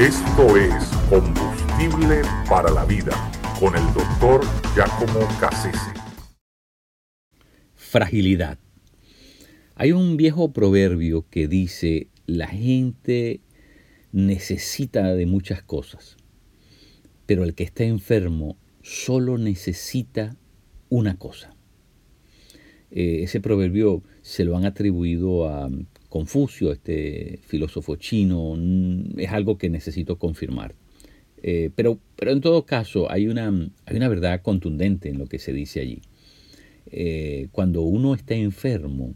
Esto es Combustible para la Vida con el doctor Giacomo Cassese. Fragilidad. Hay un viejo proverbio que dice, la gente necesita de muchas cosas, pero el que está enfermo solo necesita una cosa. Eh, ese proverbio se lo han atribuido a Confucio, este filósofo chino, es algo que necesito confirmar. Eh, pero, pero en todo caso hay una, hay una verdad contundente en lo que se dice allí. Eh, cuando uno está enfermo,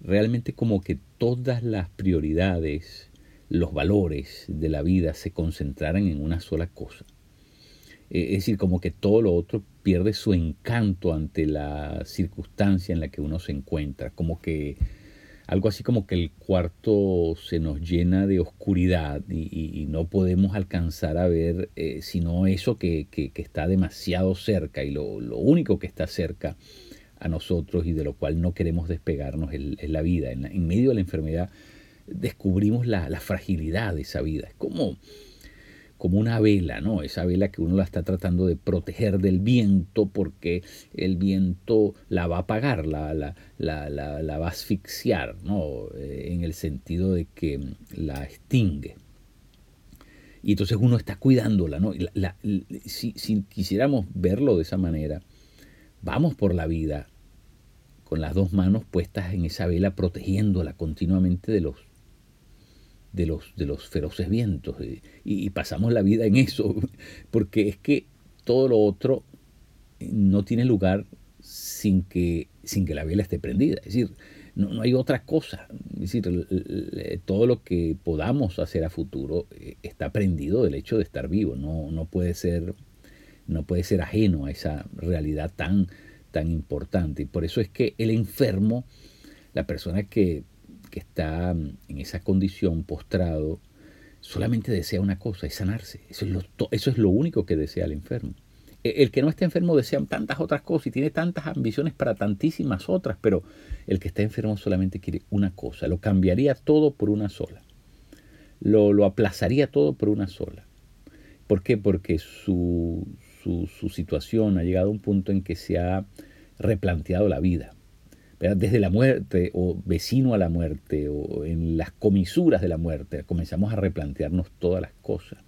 realmente como que todas las prioridades, los valores de la vida se concentraran en una sola cosa. Eh, es decir, como que todo lo otro pierde su encanto ante la circunstancia en la que uno se encuentra, como que algo así como que el cuarto se nos llena de oscuridad y, no podemos alcanzar a ver eh, sino eso que, está demasiado cerca y lo, único que está cerca a nosotros y de lo cual no queremos despegarnos es, la vida. En, medio de la enfermedad descubrimos la, la fragilidad de esa vida. Es como como una vela, ¿no? Esa vela que uno la está tratando de proteger del viento porque el viento la va a apagar, la, la, la, va a asfixiar, ¿no? Eh, en el sentido de que la extingue. Y entonces uno está cuidándola, ¿no? si, si quisiéramos verlo de esa manera, vamos por la vida con las dos manos puestas en esa vela, protegiéndola continuamente de los de los, de los feroces vientos y, pasamos la vida en eso, porque es que todo lo otro no tiene lugar sin que, sin que la vela esté prendida. Es decir, no, no, hay otra cosa. Es decir, todo lo que podamos hacer a futuro eh, está prendido del hecho de estar vivo. No, no, puede, ser, no puede ser ajeno a esa realidad tan, tan importante. Y por eso es que el enfermo, la persona que que está mm, en esa condición postrado, solamente desea una cosa, es sanarse. Eso es lo, eso es lo único que desea el enfermo. E, el que no está enfermo desea tantas otras cosas y tiene tantas ambiciones para tantísimas otras, pero el que está enfermo solamente quiere una cosa, lo cambiaría todo por una sola. Lo, lo aplazaría todo por una sola. ¿Por qué? Porque su, su, su situación ha llegado a un punto en que se ha replanteado la vida desde la muerte o vecino a la muerte o en las comisuras de la muerte, comenzamos a replantearnos todas las cosas.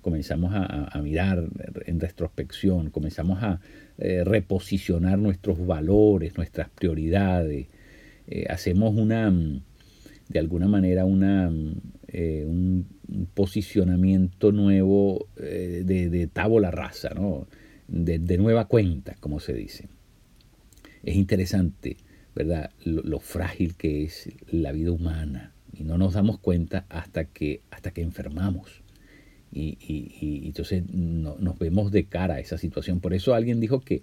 Comenzamos a, mirar en retrospección, comenzamos a eh, reposicionar nuestros valores, nuestras prioridades. Eh, hacemos una, de alguna manera, una, eh, un, posicionamiento nuevo de, de tabla rasa, de nueva cuenta, como se dice es interesante, ¿verdad? Lo, frágil que es la vida humana y no nos damos cuenta hasta que, hasta que enfermamos. Y, y, entonces nos vemos de cara a esa situación. Por eso alguien dijo que,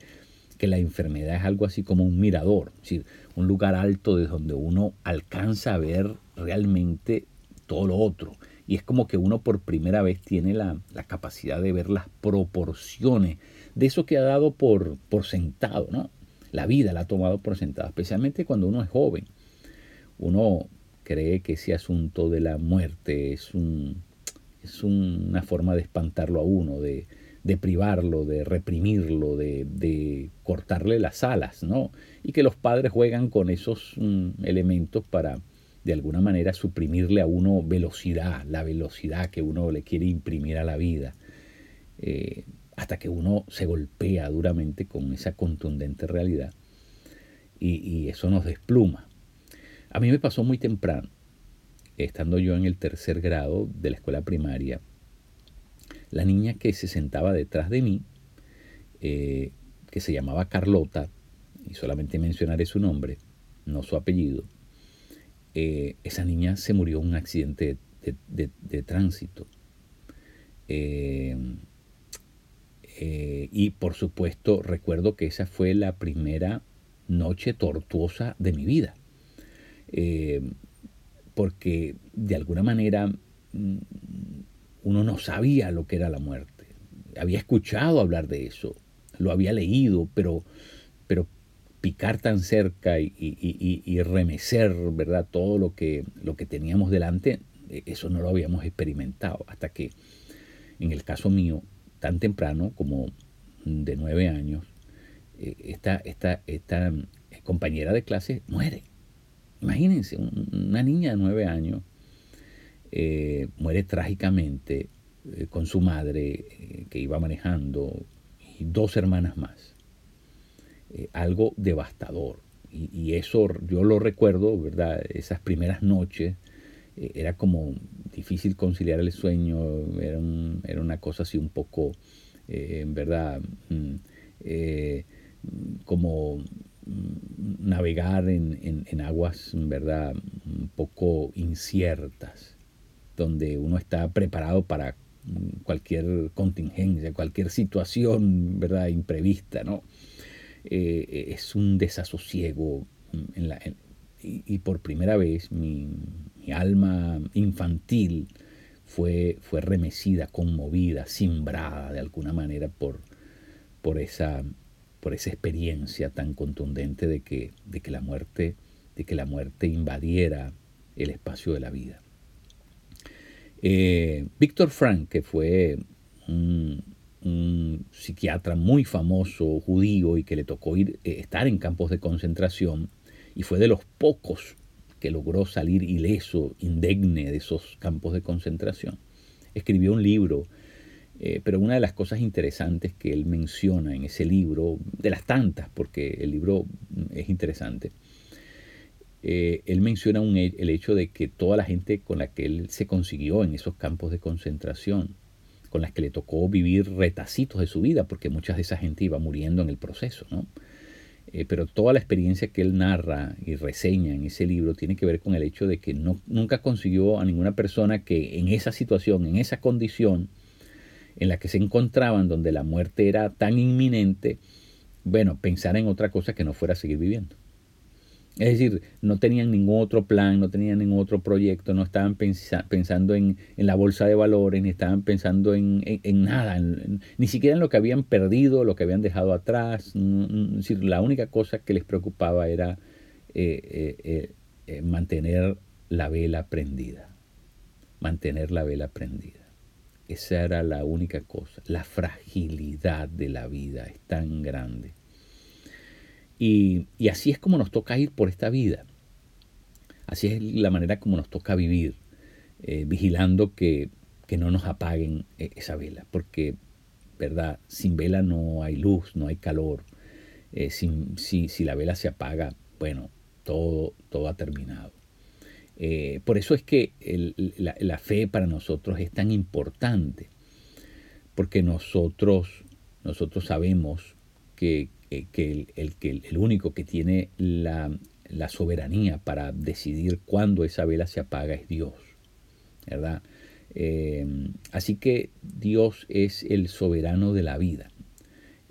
que la enfermedad es algo así como un mirador, es decir, un lugar alto desde donde uno alcanza a ver realmente todo lo otro. Y es como que uno por primera vez tiene la, la capacidad de ver las proporciones de eso que ha dado por, por sentado, ¿no? La vida la ha tomado por sentada, especialmente cuando uno es joven. Uno cree que ese asunto de la muerte es, un, es una forma de espantarlo a uno, de, privarlo, de reprimirlo, de, cortarle las alas, ¿no? Y que los padres juegan con esos mm, elementos para, de alguna manera, suprimirle a uno velocidad, la velocidad que uno le quiere imprimir a la vida. Eh, hasta que uno se golpea duramente con esa contundente realidad y, eso nos despluma. A mí me pasó muy temprano, estando yo en el tercer grado de la escuela primaria, la niña que se sentaba detrás de mí, eh, que se llamaba Carlota, y solamente mencionaré su nombre, no su apellido, eh, esa niña se murió en un accidente de, tránsito. Eh, eh, y por supuesto recuerdo que esa fue la primera noche tortuosa de mi vida. Eh, porque de alguna manera mm, uno no sabía lo que era la muerte. Había escuchado hablar de eso, lo había leído, pero, pero picar tan cerca y, y, remecer ¿verdad? todo lo que, lo que teníamos delante e, eso no lo habíamos experimentado hasta que, en el caso mío, tan temprano como de nueve años, eh, esta, esta, esta eh, compañera de clase muere. Imagínense, una niña de nueve años eh, muere trágicamente con su madre que iba manejando y dos hermanas más. algo devastador. Y, eso yo lo recuerdo, ¿verdad? Esas primeras noches era como difícil conciliar el sueño, era, era una cosa así un poco, en verdad, mm, como mm, navegar en, aguas, ¿verdad?, un poco inciertas, donde uno está preparado para mm, cualquier contingencia, cualquier situación, ¿verdad?, imprevista, ¿no? Eh, es un desasosiego en la, y, por primera vez mi, alma infantil fue, fue remecida, conmovida, simbrada de alguna manera por, por esa por esa experiencia tan contundente de que, de que, la, muerte, de que la muerte invadiera el espacio de la vida. Eh, Víctor Frank, que fue un, psiquiatra muy famoso judío y que le tocó ir, eh, estar en campos de concentración y fue de los pocos que logró salir ileso, indemne de esos campos de concentración, escribió un libro eh, pero una de las cosas interesantes que él menciona en ese libro, de las tantas, porque el libro es interesante, eh, él menciona el hecho de que toda la gente con la que él se consiguió en esos campos de concentración, con las que le tocó vivir retacitos de su vida, porque muchas de esa gente iba muriendo en el proceso, ¿no? Eh, pero toda la experiencia que él narra y reseña en ese libro tiene que ver con el hecho de que no, nunca consiguió a ninguna persona que en esa situación, en esa condición, en la que se encontraban, donde la muerte era tan inminente, bueno, pensar en otra cosa que no fuera seguir viviendo. Es decir, no tenían ningún otro plan, no tenían ningún otro proyecto, no estaban pensando en, la bolsa de valores, ni estaban pensando en, nada, ni siquiera en lo que habían perdido, lo que habían dejado atrás. Es decir, la única cosa que les preocupaba era eh, eh, eh, mantener la vela prendida, mantener la vela prendida. Esa era la única cosa. La fragilidad de la vida es tan grande. Y, así es como nos toca ir por esta vida. Así es la manera como nos toca vivir, eh, vigilando que, no nos apaguen eh, esa vela. Porque, ¿verdad? Sin vela no hay luz, no hay calor. Eh, si, si la vela se apaga, bueno, todo, todo ha terminado. Por eso es que la, fe para nosotros es tan importante, porque nosotros, nosotros sabemos que, el, el, único que tiene la, soberanía para decidir cuándo esa vela se apaga es Dios, ¿verdad? Eh, así que Dios es el soberano de la vida.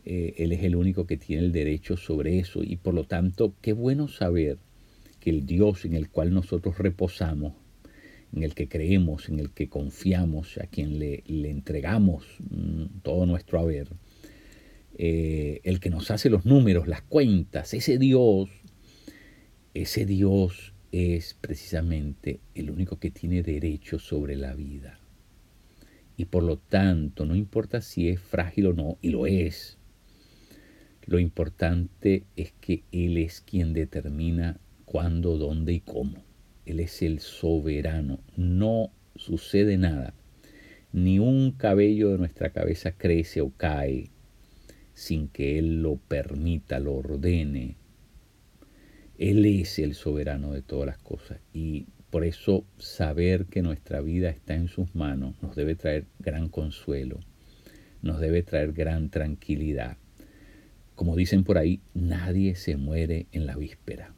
Eh, él es el único que tiene el derecho sobre eso y por lo tanto, qué bueno saber que el Dios en el cual nosotros reposamos, en el que creemos, en el que confiamos, a quien le, entregamos mm, todo nuestro haber, eh, el que nos hace los números, las cuentas, ese Dios, ese Dios es precisamente el único que tiene derecho sobre la vida. Y por lo tanto, no importa si es frágil o no, y lo es, lo importante es que Él es quien determina cuándo, dónde y cómo. Él es el soberano. No sucede nada. Ni un cabello de nuestra cabeza crece o cae sin que Él lo permita, lo ordene. Él es el soberano de todas las cosas y por eso saber que nuestra vida está en sus manos nos debe traer gran consuelo, nos debe traer gran tranquilidad. Como dicen por ahí, nadie se muere en la víspera.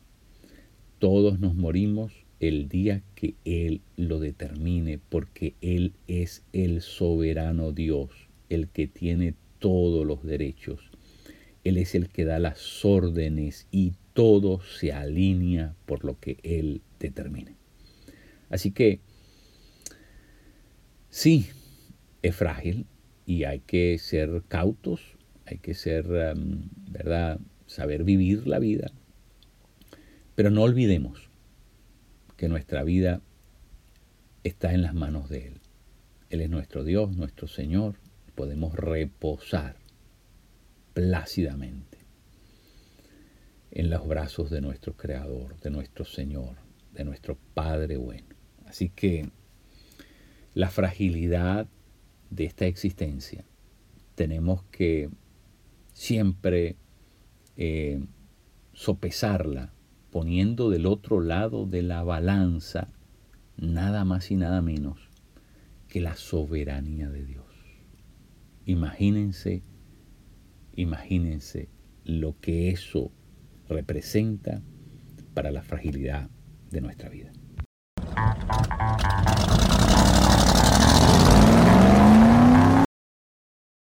Todos nos morimos el día que Él lo determine, porque Él es el soberano Dios, el que tiene todos los derechos. Él es el que da las órdenes y todo se alinea por lo que Él determine. Así que, sí, es frágil y hay que ser cautos, hay que ser, um, ¿verdad? Saber vivir la vida, pero no olvidemos que nuestra vida está en las manos de Él. Él es nuestro Dios, nuestro Señor. Podemos reposar plácidamente en los brazos de nuestro Creador, de nuestro Señor, de nuestro Padre bueno. Así que la fragilidad de esta existencia tenemos que siempre eh, sopesarla poniendo del otro lado de la balanza nada más y nada menos que la soberanía de Dios. Imagínense, imagínense lo que eso representa para la fragilidad de nuestra vida.